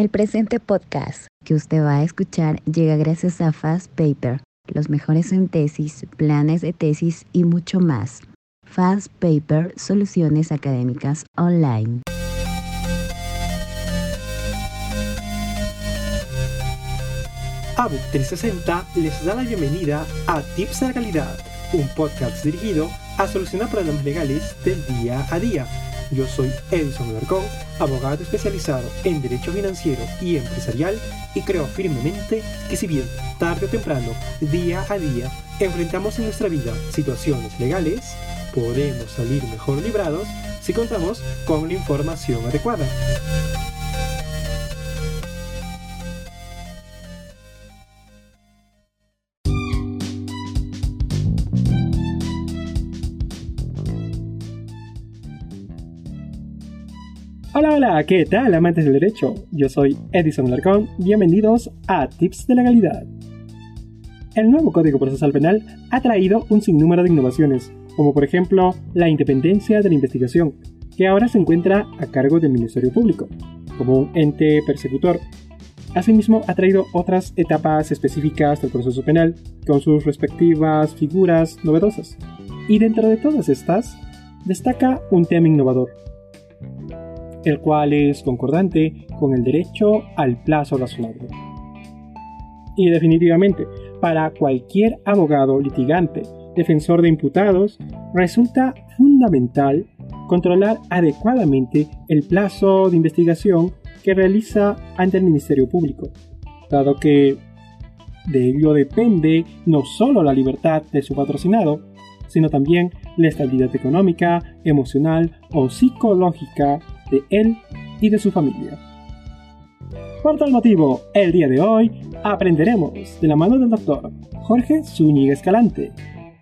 El presente podcast que usted va a escuchar llega gracias a Fast Paper, los mejores en tesis, planes de tesis y mucho más. Fast Paper, soluciones académicas online. ABUC 360 les da la bienvenida a Tips de la Calidad, un podcast dirigido a solucionar problemas legales del día a día yo soy Edison Alarcón, abogado especializado en Derecho Financiero y Empresarial y creo firmemente que si bien tarde o temprano, día a día, enfrentamos en nuestra vida situaciones legales, podemos salir mejor librados si contamos con la información adecuada. Hola, ¿qué tal amantes del derecho? Yo soy Edison Larcón, bienvenidos a Tips de Legalidad. El nuevo Código Procesal Penal ha traído un sinnúmero de innovaciones, como por ejemplo la independencia de la investigación, que ahora se encuentra a cargo del Ministerio Público, como un ente persecutor. Asimismo, ha traído otras etapas específicas del proceso penal, con sus respectivas figuras novedosas. Y dentro de todas estas, destaca un tema innovador, el cual es concordante con el derecho al plazo razonable. Y definitivamente, para cualquier abogado litigante, defensor de imputados, resulta fundamental controlar adecuadamente el plazo de investigación que realiza ante el Ministerio Público, dado que de ello depende no solo la libertad de su patrocinado, sino también la estabilidad económica, emocional o psicológica de él y de su familia. Por tal motivo, el día de hoy aprenderemos de la mano del doctor Jorge Zúñiga Escalante,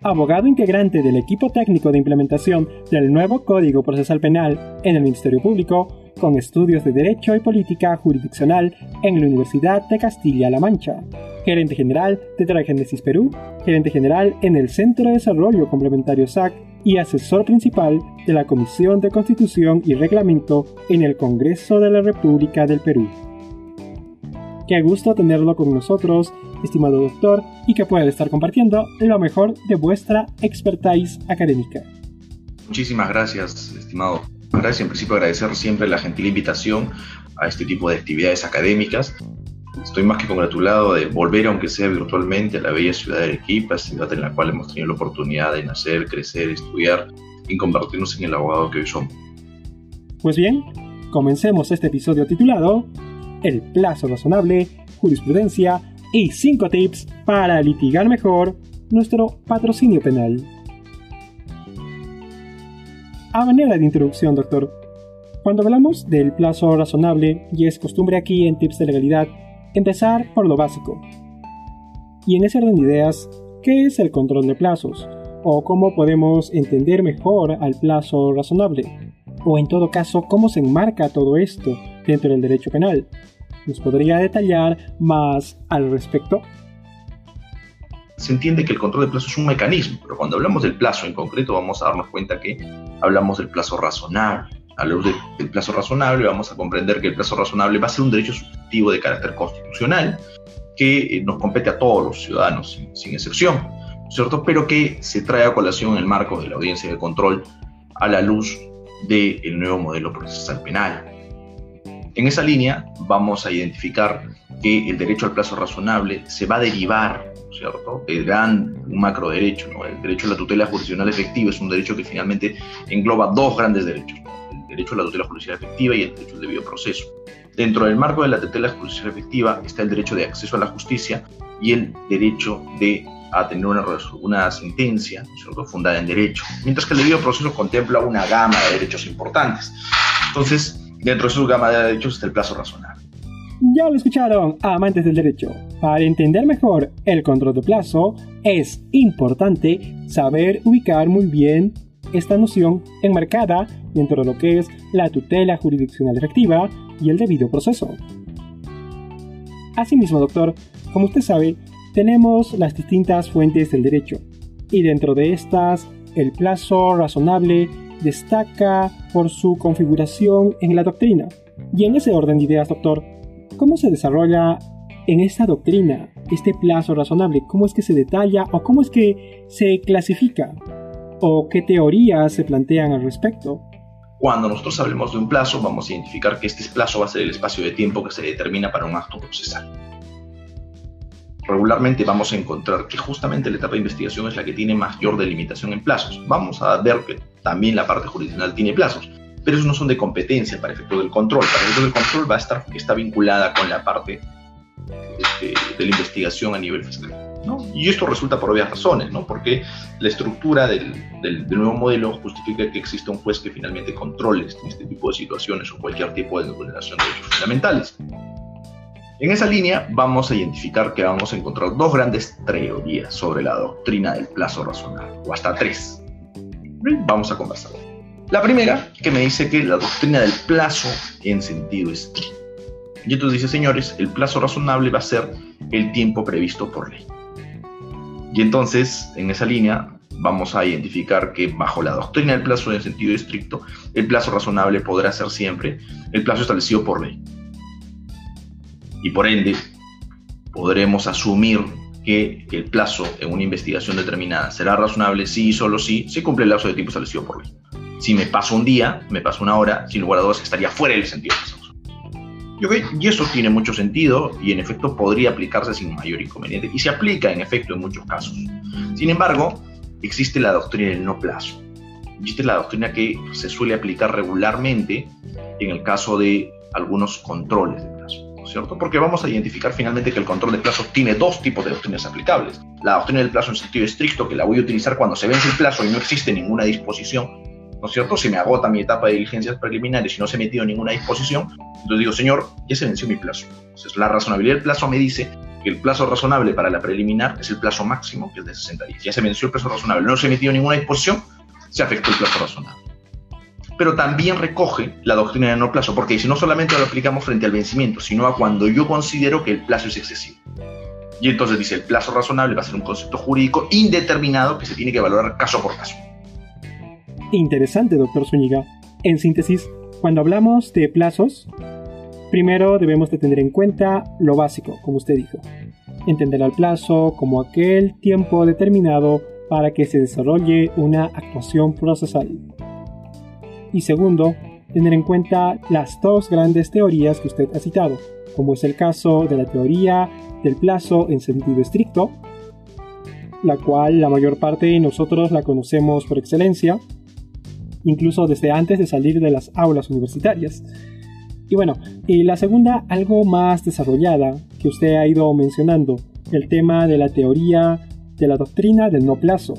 abogado integrante del equipo técnico de implementación del nuevo Código Procesal Penal en el Ministerio Público, con estudios de Derecho y Política Jurisdiccional en la Universidad de Castilla-La Mancha, gerente general de Tragénesis Perú, gerente general en el Centro de Desarrollo Complementario SAC y asesor principal de la Comisión de Constitución y Reglamento en el Congreso de la República del Perú. Qué gusto tenerlo con nosotros, estimado doctor, y que pueda estar compartiendo lo mejor de vuestra expertise académica. Muchísimas gracias, estimado. Gracias, en principio agradecer siempre la gentil invitación a este tipo de actividades académicas Estoy más que congratulado de volver, aunque sea virtualmente, a la bella ciudad de Arequipa, ciudad en la cual hemos tenido la oportunidad de nacer, crecer, estudiar y convertirnos en el abogado que hoy somos. Pues bien, comencemos este episodio titulado El plazo razonable, jurisprudencia y 5 tips para litigar mejor nuestro patrocinio penal. A manera de introducción, doctor, cuando hablamos del plazo razonable, y es costumbre aquí en Tips de Legalidad Empezar por lo básico. Y en ese orden de ideas, ¿qué es el control de plazos? ¿O cómo podemos entender mejor al plazo razonable? O en todo caso, ¿cómo se enmarca todo esto dentro del derecho penal? ¿Nos podría detallar más al respecto? Se entiende que el control de plazo es un mecanismo, pero cuando hablamos del plazo en concreto vamos a darnos cuenta que hablamos del plazo razonable a la luz del plazo razonable, vamos a comprender que el plazo razonable va a ser un derecho subjetivo de carácter constitucional que eh, nos compete a todos los ciudadanos, sin, excepción, ¿cierto? Pero que se trae a colación en el marco de la audiencia de control a la luz del nuevo modelo procesal penal. En esa línea vamos a identificar que el derecho al plazo razonable se va a derivar, ¿cierto?, del gran macro derecho, ¿no? El derecho a la tutela jurisdiccional efectiva es un derecho que finalmente engloba dos grandes derechos, derecho a la tutela judicial efectiva y el derecho al debido proceso. Dentro del marco de la tutela judicial efectiva está el derecho de acceso a la justicia y el derecho de a tener una, una sentencia fundada en derecho, mientras que el debido proceso contempla una gama de derechos importantes. Entonces, dentro de su gama de derechos está el plazo razonable. Ya lo escucharon, amantes del derecho. Para entender mejor el control de plazo, es importante saber ubicar muy bien esta noción enmarcada dentro de lo que es la tutela jurisdiccional efectiva y el debido proceso. Asimismo, doctor, como usted sabe, tenemos las distintas fuentes del derecho, y dentro de estas, el plazo razonable destaca por su configuración en la doctrina. Y en ese orden de ideas, doctor, ¿cómo se desarrolla en esta doctrina este plazo razonable? ¿Cómo es que se detalla o cómo es que se clasifica? ¿O qué teorías se plantean al respecto? Cuando nosotros hablemos de un plazo, vamos a identificar que este plazo va a ser el espacio de tiempo que se determina para un acto procesal. Regularmente vamos a encontrar que justamente la etapa de investigación es la que tiene mayor delimitación en plazos. Vamos a ver que también la parte jurisdiccional tiene plazos, pero esos no son de competencia para efecto del control. Para efecto del control va a estar está vinculada con la parte este, de la investigación a nivel fiscal. Y esto resulta por obvias razones, ¿no? porque la estructura del, del, nuevo modelo justifica que exista un juez que finalmente controle este, este tipo de situaciones o cualquier tipo de vulneración de derechos fundamentales. En esa línea vamos a identificar que vamos a encontrar dos grandes teorías sobre la doctrina del plazo razonable, o hasta tres. Vamos a conversar. La primera, que me dice que la doctrina del plazo en sentido estricto. Y entonces dice, señores, el plazo razonable va a ser el tiempo previsto por ley. Y entonces, en esa línea, vamos a identificar que bajo la doctrina del plazo en sentido estricto, el plazo razonable podrá ser siempre el plazo establecido por ley. Y por ende, podremos asumir que el plazo en una investigación determinada será razonable si y solo si se cumple el plazo de tiempo establecido por ley. Si me paso un día, me paso una hora, sin lugar a dudas estaría fuera del sentido del plazo. Y, eso tiene mucho sentido y en efecto podría aplicarse sin mayor inconveniente. Y se aplica en efecto en muchos casos. Sin embargo, existe la doctrina del no plazo. Existe la doctrina que se suele aplicar regularmente en el caso de algunos controles de plazo. ¿cierto? Porque vamos a identificar finalmente que el control de plazo tiene dos tipos de doctrinas aplicables. La doctrina del plazo en sentido estricto, que la voy a utilizar cuando se vence el plazo y no existe ninguna disposición, ¿no es cierto? Si me agota mi etapa de diligencias preliminares y no se ha metido ninguna disposición, entonces digo, señor, ya se venció mi plazo. Entonces, la razonabilidad del plazo me dice que el plazo razonable para la preliminar es el plazo máximo, que es de 60 días. Ya se venció el plazo razonable, no se ha emitido ninguna disposición, se afectó el plazo razonable. Pero también recoge la doctrina de no plazo, porque dice, no solamente lo aplicamos frente al vencimiento, sino a cuando yo considero que el plazo es excesivo. Y entonces dice, el plazo razonable va a ser un concepto jurídico indeterminado que se tiene que valorar caso por caso. Interesante, doctor Zúñiga. En síntesis, cuando hablamos de plazos, primero debemos de tener en cuenta lo básico, como usted dijo. Entender al plazo como aquel tiempo determinado para que se desarrolle una actuación procesal. Y segundo, tener en cuenta las dos grandes teorías que usted ha citado, como es el caso de la teoría del plazo en sentido estricto, la cual la mayor parte de nosotros la conocemos por excelencia, incluso desde antes de salir de las aulas universitarias. Y bueno, y la segunda, algo más desarrollada, que usted ha ido mencionando, el tema de la teoría de la doctrina del no plazo.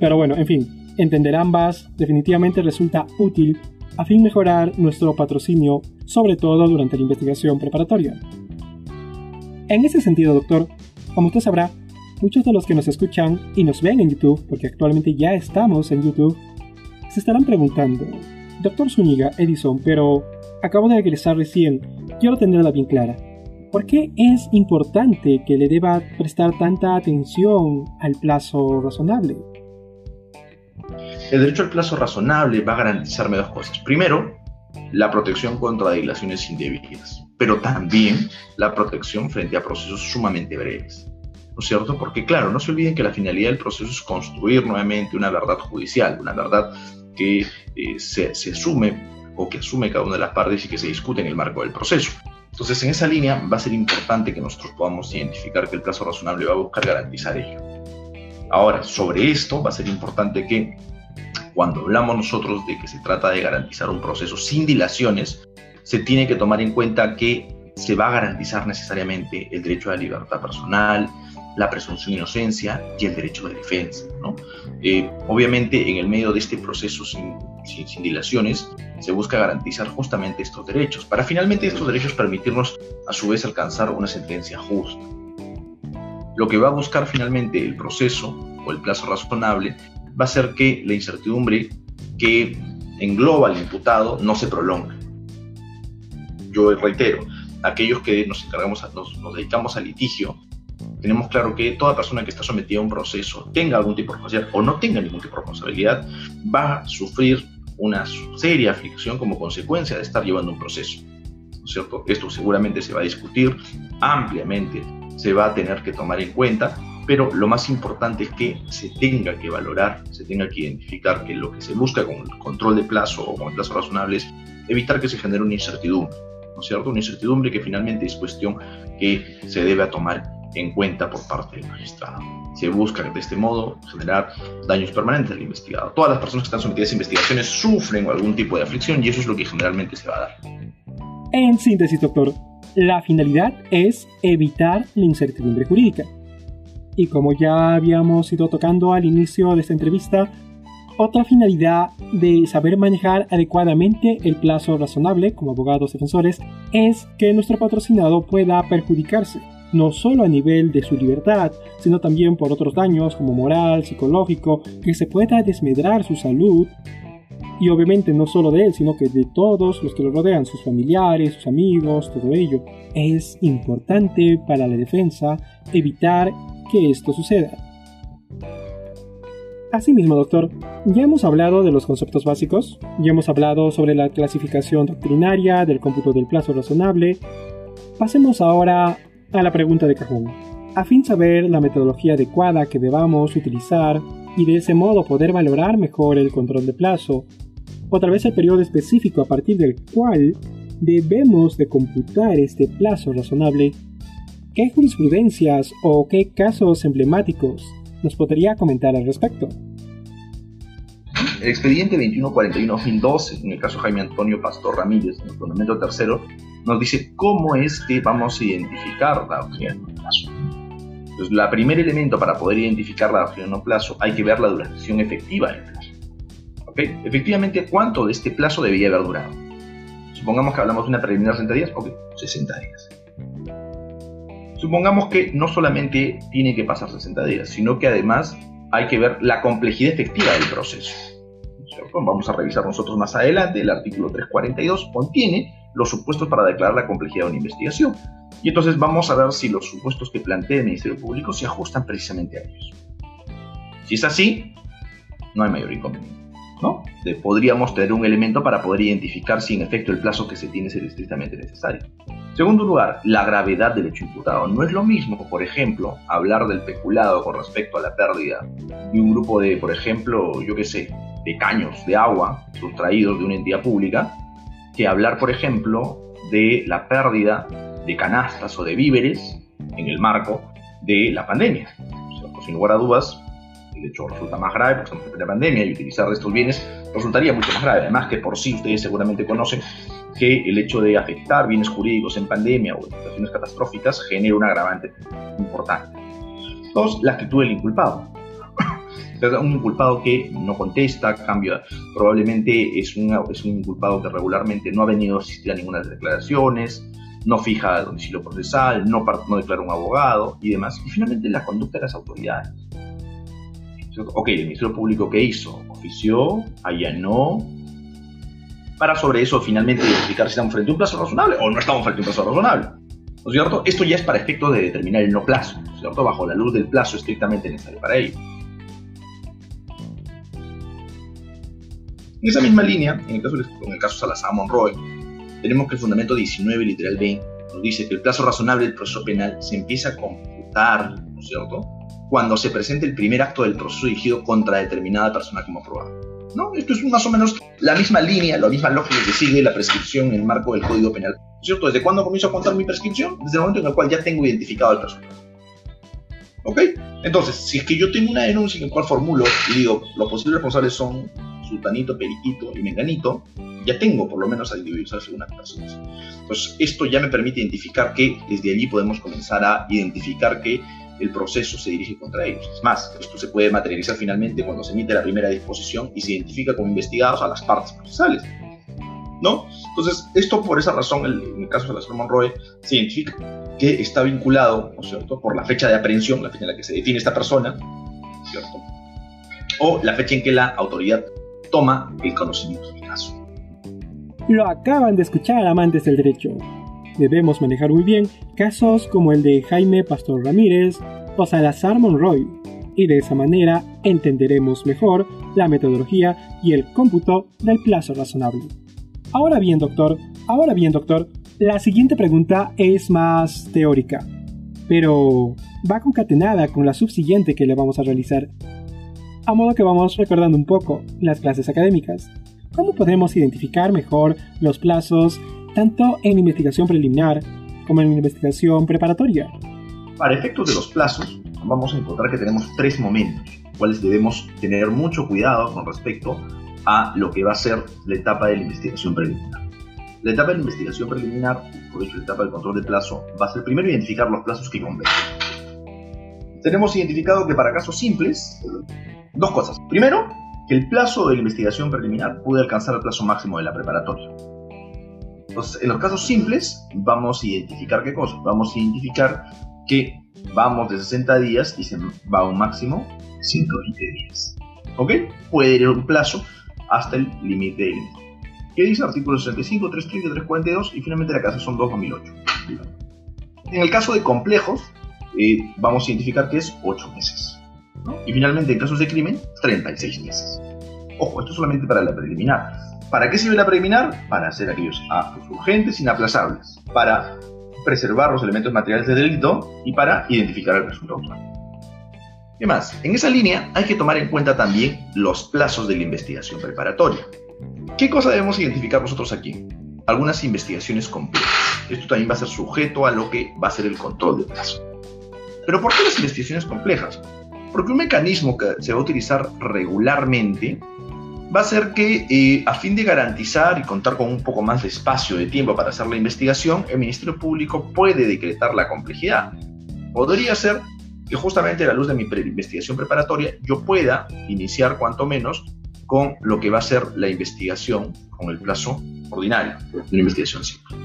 Pero bueno, en fin, entender ambas definitivamente resulta útil a fin de mejorar nuestro patrocinio, sobre todo durante la investigación preparatoria. En ese sentido, doctor, como usted sabrá, muchos de los que nos escuchan y nos ven en YouTube, porque actualmente ya estamos en YouTube, se estarán preguntando, Doctor Zúñiga, Edison, pero acabo de regresar recién, quiero tenerla bien clara. ¿Por qué es importante que le deba prestar tanta atención al plazo razonable? El derecho al plazo razonable va a garantizarme dos cosas. Primero, la protección contra dilaciones indebidas, pero también la protección frente a procesos sumamente breves. ¿No es cierto? Porque claro, no se olviden que la finalidad del proceso es construir nuevamente una verdad judicial, una verdad que eh, se, asume o que asume cada una de las partes y que se discute en el marco del proceso. Entonces, en esa línea va a ser importante que nosotros podamos identificar que el plazo razonable va a buscar garantizar ello. Ahora, sobre esto va a ser importante que cuando hablamos nosotros de que se trata de garantizar un proceso sin dilaciones, se tiene que tomar en cuenta que se va a garantizar necesariamente el derecho a la libertad personal, la presunción de inocencia y el derecho de defensa. ¿no? Eh, obviamente, en el medio de este proceso sin, sin, dilaciones, se busca garantizar justamente estos derechos, para finalmente estos derechos permitirnos a su vez alcanzar una sentencia justa. Lo que va a buscar finalmente el proceso o el plazo razonable va a ser que la incertidumbre que engloba al imputado no se prolongue. Yo reitero, aquellos que nos encargamos, nos, nos dedicamos al litigio, tenemos claro que toda persona que está sometida a un proceso, tenga algún tipo de responsabilidad o no tenga ningún tipo de responsabilidad, va a sufrir una seria aflicción como consecuencia de estar llevando un proceso. ¿no es cierto? Esto seguramente se va a discutir ampliamente, se va a tener que tomar en cuenta, pero lo más importante es que se tenga que valorar, se tenga que identificar que lo que se busca con el control de plazo o con el plazo razonable es evitar que se genere una incertidumbre, ¿no es cierto? Una incertidumbre que finalmente es cuestión que se debe tomar en cuenta por parte del magistrado. Se busca de este modo generar daños permanentes al investigado. Todas las personas que están sometidas a investigaciones sufren algún tipo de aflicción y eso es lo que generalmente se va a dar. En síntesis, doctor, la finalidad es evitar la incertidumbre jurídica. Y como ya habíamos ido tocando al inicio de esta entrevista, otra finalidad de saber manejar adecuadamente el plazo razonable como abogados defensores es que nuestro patrocinado pueda perjudicarse, no solo a nivel de su libertad, sino también por otros daños como moral, psicológico, que se pueda desmedrar su salud y obviamente no solo de él, sino que de todos los que lo rodean, sus familiares, sus amigos, todo ello. Es importante para la defensa evitar que esto suceda. Asimismo, doctor, ya hemos hablado de los conceptos básicos, ya hemos hablado sobre la clasificación doctrinaria, del cómputo del plazo razonable. Pasemos ahora a la pregunta de cajón. A fin de saber la metodología adecuada que debamos utilizar y de ese modo poder valorar mejor el control de plazo, otra vez el periodo específico a partir del cual debemos de computar este plazo razonable, ¿qué jurisprudencias o qué casos emblemáticos nos podría comentar al respecto? El expediente 2141-2012, en el caso Jaime Antonio Pastor Ramírez, en el fundamento tercero, nos dice cómo es que vamos a identificar la doctrina de plazo. Entonces, el primer elemento para poder identificar la doctrina de plazo hay que ver la duración efectiva del plazo. Efectivamente, ¿cuánto de este plazo debía haber durado? Supongamos que hablamos de una preliminar 60 días, ok, 60 días. Supongamos que no solamente tiene que pasar 60 días, sino que además hay que ver la complejidad efectiva del proceso. Vamos a revisar nosotros más adelante, el artículo 342 contiene los supuestos para declarar la complejidad de una investigación. Y entonces vamos a ver si los supuestos que plantea el Ministerio Público se ajustan precisamente a ellos. Si es así, no hay mayor inconveniente. ¿no? podríamos tener un elemento para poder identificar si en efecto el plazo que se tiene es estrictamente necesario. Segundo lugar, la gravedad del hecho imputado. No es lo mismo, por ejemplo, hablar del peculado con respecto a la pérdida de un grupo de, por ejemplo, yo qué sé, de caños de agua sustraídos de una entidad pública, que hablar, por ejemplo, de la pérdida de canastas o de víveres en el marco de la pandemia. sin lugar a dudas, de hecho resulta más grave porque estamos en la pandemia y utilizar estos bienes resultaría mucho más grave. Además que por sí ustedes seguramente conocen que el hecho de afectar bienes jurídicos en pandemia o en situaciones catastróficas genera un agravante importante. Dos, la actitud del inculpado. Un inculpado que no contesta, cambia, probablemente es un, es un inculpado que regularmente no ha venido a asistir a ninguna de las declaraciones, no fija el domicilio procesal, no, no declara un abogado y demás. Y finalmente la conducta de las autoridades. Ok, el Ministerio Público ¿qué hizo? Ofició, allanó, para sobre eso finalmente identificar si estamos frente a un plazo razonable o no estamos frente a un plazo razonable. ¿No es cierto? Esto ya es para efecto de determinar el no plazo, ¿no es cierto? Bajo la luz del plazo estrictamente necesario para ello. En esa misma línea, en el caso, en el caso Salazar Monroy, tenemos que el fundamento 19, literal 20, nos dice que el plazo razonable del proceso penal se empieza a computar, ¿no es cierto? cuando se presente el primer acto del proceso dirigido contra determinada persona como aprobado. ¿No? Esto es más o menos la misma línea, la misma lógica que sigue la prescripción en el marco del Código Penal. ¿Cierto? ¿Desde cuándo comienzo a contar mi prescripción? Desde el momento en el cual ya tengo identificado al personaje. ¿Ok? Entonces, si es que yo tengo una denuncia en la cual formulo y digo, los posibles responsables son Sultanito, Periquito y Menganito, ya tengo por lo menos a individualizar algunas personas. Entonces, esto ya me permite identificar que desde allí podemos comenzar a identificar que el proceso se dirige contra ellos. Es más, esto se puede materializar finalmente cuando se emite la primera disposición y se identifica como investigados a las partes procesales. ¿No? Entonces, esto por esa razón, en el caso de la Monroe, se identifica que está vinculado, ¿no es cierto?, por la fecha de aprehensión, la fecha en la que se define esta persona, ¿cierto? O la fecha en que la autoridad toma el conocimiento del caso. Lo acaban de escuchar, amantes del derecho debemos manejar muy bien casos como el de Jaime Pastor Ramírez o Salazar Monroy, y de esa manera entenderemos mejor la metodología y el cómputo del plazo razonable. Ahora bien, doctor, ahora bien, doctor, La siguiente pregunta es más teórica, pero va concatenada con la subsiguiente que le vamos a realizar. A modo que vamos recordando un poco las clases académicas. ¿Cómo podemos identificar mejor los plazos tanto en investigación preliminar como en investigación preparatoria? Para efectos de los plazos, vamos a encontrar que tenemos tres momentos, cuales debemos tener mucho cuidado con respecto a lo que va a ser la etapa de la investigación preliminar. La etapa de la investigación preliminar, por hecho la etapa del control de plazo, va a ser primero identificar los plazos que convengan. Tenemos identificado que para casos simples, dos cosas. Primero, que el plazo de la investigación preliminar puede alcanzar el plazo máximo de la preparatoria. Entonces, en los casos simples, vamos a identificar qué cosa? Vamos a identificar que vamos de 60 días y se va a un máximo 120 días. ¿Ok? Puede ir un plazo hasta el límite del ¿Qué dice el artículo 65, 330, 342 y finalmente la casa son 2 2008? En el caso de complejos, eh, vamos a identificar que es 8 meses. Y finalmente, en casos de crimen, 36 meses. Ojo, esto es solamente para la preliminar. ¿Para qué sirve la preliminar? Para hacer aquellos actos urgentes, inaplazables, para preservar los elementos materiales del delito y para identificar al presunto autor. ¿Qué más? En esa línea hay que tomar en cuenta también los plazos de la investigación preparatoria. ¿Qué cosa debemos identificar nosotros aquí? Algunas investigaciones complejas. Esto también va a ser sujeto a lo que va a ser el control de plazo. Pero ¿por qué las investigaciones complejas? Porque un mecanismo que se va a utilizar regularmente va a ser que eh, a fin de garantizar y contar con un poco más de espacio de tiempo para hacer la investigación, el Ministerio Público puede decretar la complejidad. Podría ser que justamente a la luz de mi investigación preparatoria yo pueda iniciar cuanto menos con lo que va a ser la investigación con el plazo ordinario de una investigación simple.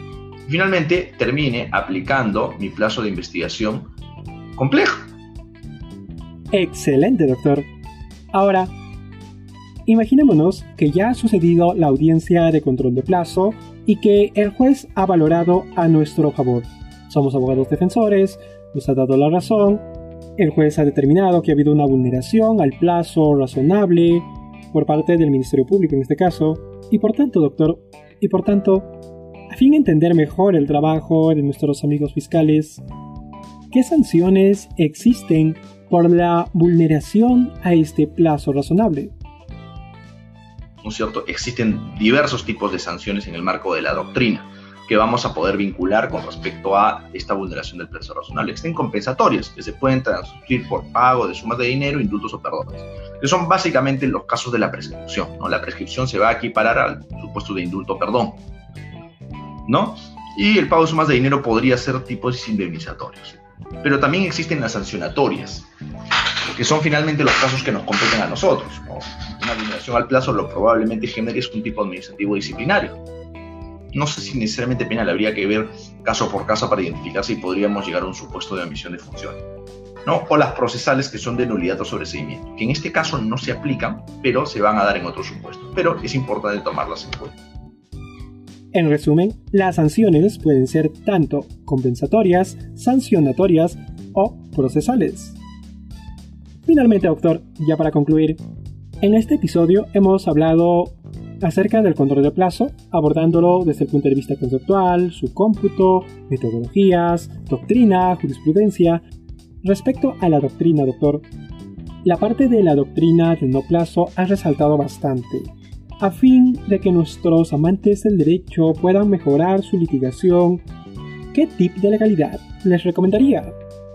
Finalmente termine aplicando mi plazo de investigación complejo Excelente, doctor. Ahora, imaginémonos que ya ha sucedido la audiencia de control de plazo y que el juez ha valorado a nuestro favor. Somos abogados defensores, nos ha dado la razón, el juez ha determinado que ha habido una vulneración al plazo razonable por parte del Ministerio Público en este caso, y por tanto, doctor, y por tanto, a fin de entender mejor el trabajo de nuestros amigos fiscales, ¿qué sanciones existen por la vulneración a este plazo razonable. ¿No es cierto? Existen diversos tipos de sanciones en el marco de la doctrina que vamos a poder vincular con respecto a esta vulneración del plazo razonable. Existen compensatorias que se pueden transferir por pago de sumas de dinero, indultos o perdones, que son básicamente los casos de la prescripción. ¿no? La prescripción se va a equiparar al supuesto de indulto o perdón. ¿no? Y el pago de sumas de dinero podría ser tipos indemnizatorios. Pero también existen las sancionatorias, que son finalmente los casos que nos competen a nosotros. Una vulneración al plazo lo probablemente genere un tipo administrativo disciplinario. No sé si necesariamente penal, habría que ver caso por caso para identificar si podríamos llegar a un supuesto de omisión de funciones. ¿no? O las procesales que son de nulidad o sobreseimiento, que en este caso no se aplican, pero se van a dar en otros supuestos. Pero es importante tomarlas en cuenta. En resumen, las sanciones pueden ser tanto compensatorias, sancionatorias o procesales. Finalmente, doctor, ya para concluir, en este episodio hemos hablado acerca del control de plazo, abordándolo desde el punto de vista conceptual, su cómputo, metodologías, doctrina, jurisprudencia. Respecto a la doctrina, doctor, la parte de la doctrina del no plazo ha resaltado bastante a fin de que nuestros amantes del derecho puedan mejorar su litigación, ¿qué tip de legalidad les recomendaría?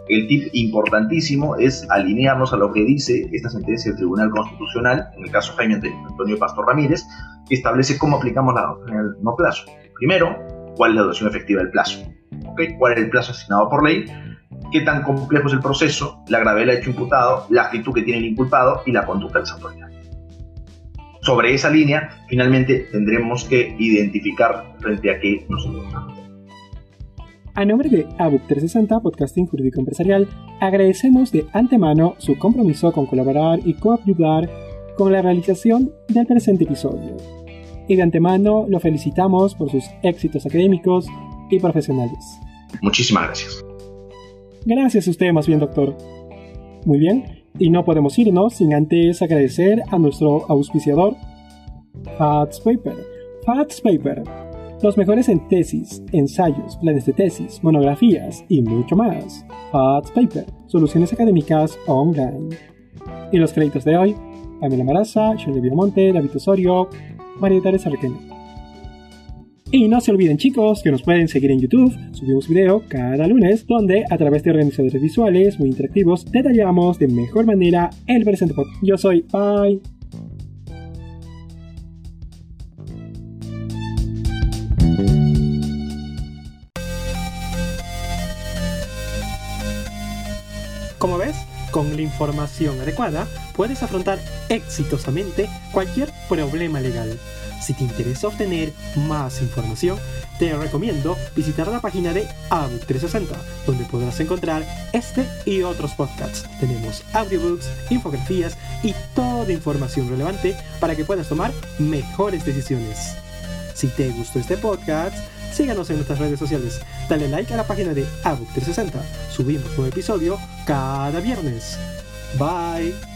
El tip importantísimo es alinearnos a lo que dice esta sentencia del Tribunal Constitucional, en el caso Jaime Antonio Pastor Ramírez, que establece cómo aplicamos la doctrina del no plazo. Primero, cuál es la duración efectiva del plazo, cuál es el plazo asignado por ley, qué tan complejo es el proceso, la gravedad del hecho imputado, la actitud que tiene el inculpado y la conducta de las autoridades sobre esa línea, finalmente tendremos que identificar frente a qué nos encontramos. A nombre de ABUC 360 Podcasting Jurídico Empresarial, agradecemos de antemano su compromiso con colaborar y coayudar con la realización del presente episodio. Y de antemano lo felicitamos por sus éxitos académicos y profesionales. Muchísimas gracias. Gracias a usted más bien, doctor. Muy bien, y no podemos irnos sin antes agradecer a nuestro auspiciador, Fats Paper. Fats Paper Los mejores en tesis, ensayos, planes de tesis, monografías y mucho más. Fast Paper, soluciones académicas online. Y los créditos de hoy, Pamela Maraza, Shirley Viamonte, David Osorio, María Teresa Requena. Y no se olviden chicos que nos pueden seguir en YouTube, subimos video cada lunes donde a través de organizadores visuales muy interactivos detallamos de mejor manera el presente. Yo soy Bye. Como ves, con la información adecuada puedes afrontar exitosamente cualquier problema legal. Si te interesa obtener más información, te recomiendo visitar la página de ABUC 360, donde podrás encontrar este y otros podcasts. Tenemos audiobooks, infografías y toda información relevante para que puedas tomar mejores decisiones. Si te gustó este podcast, síganos en nuestras redes sociales. Dale like a la página de ABUC 360. Subimos un episodio cada viernes. Bye.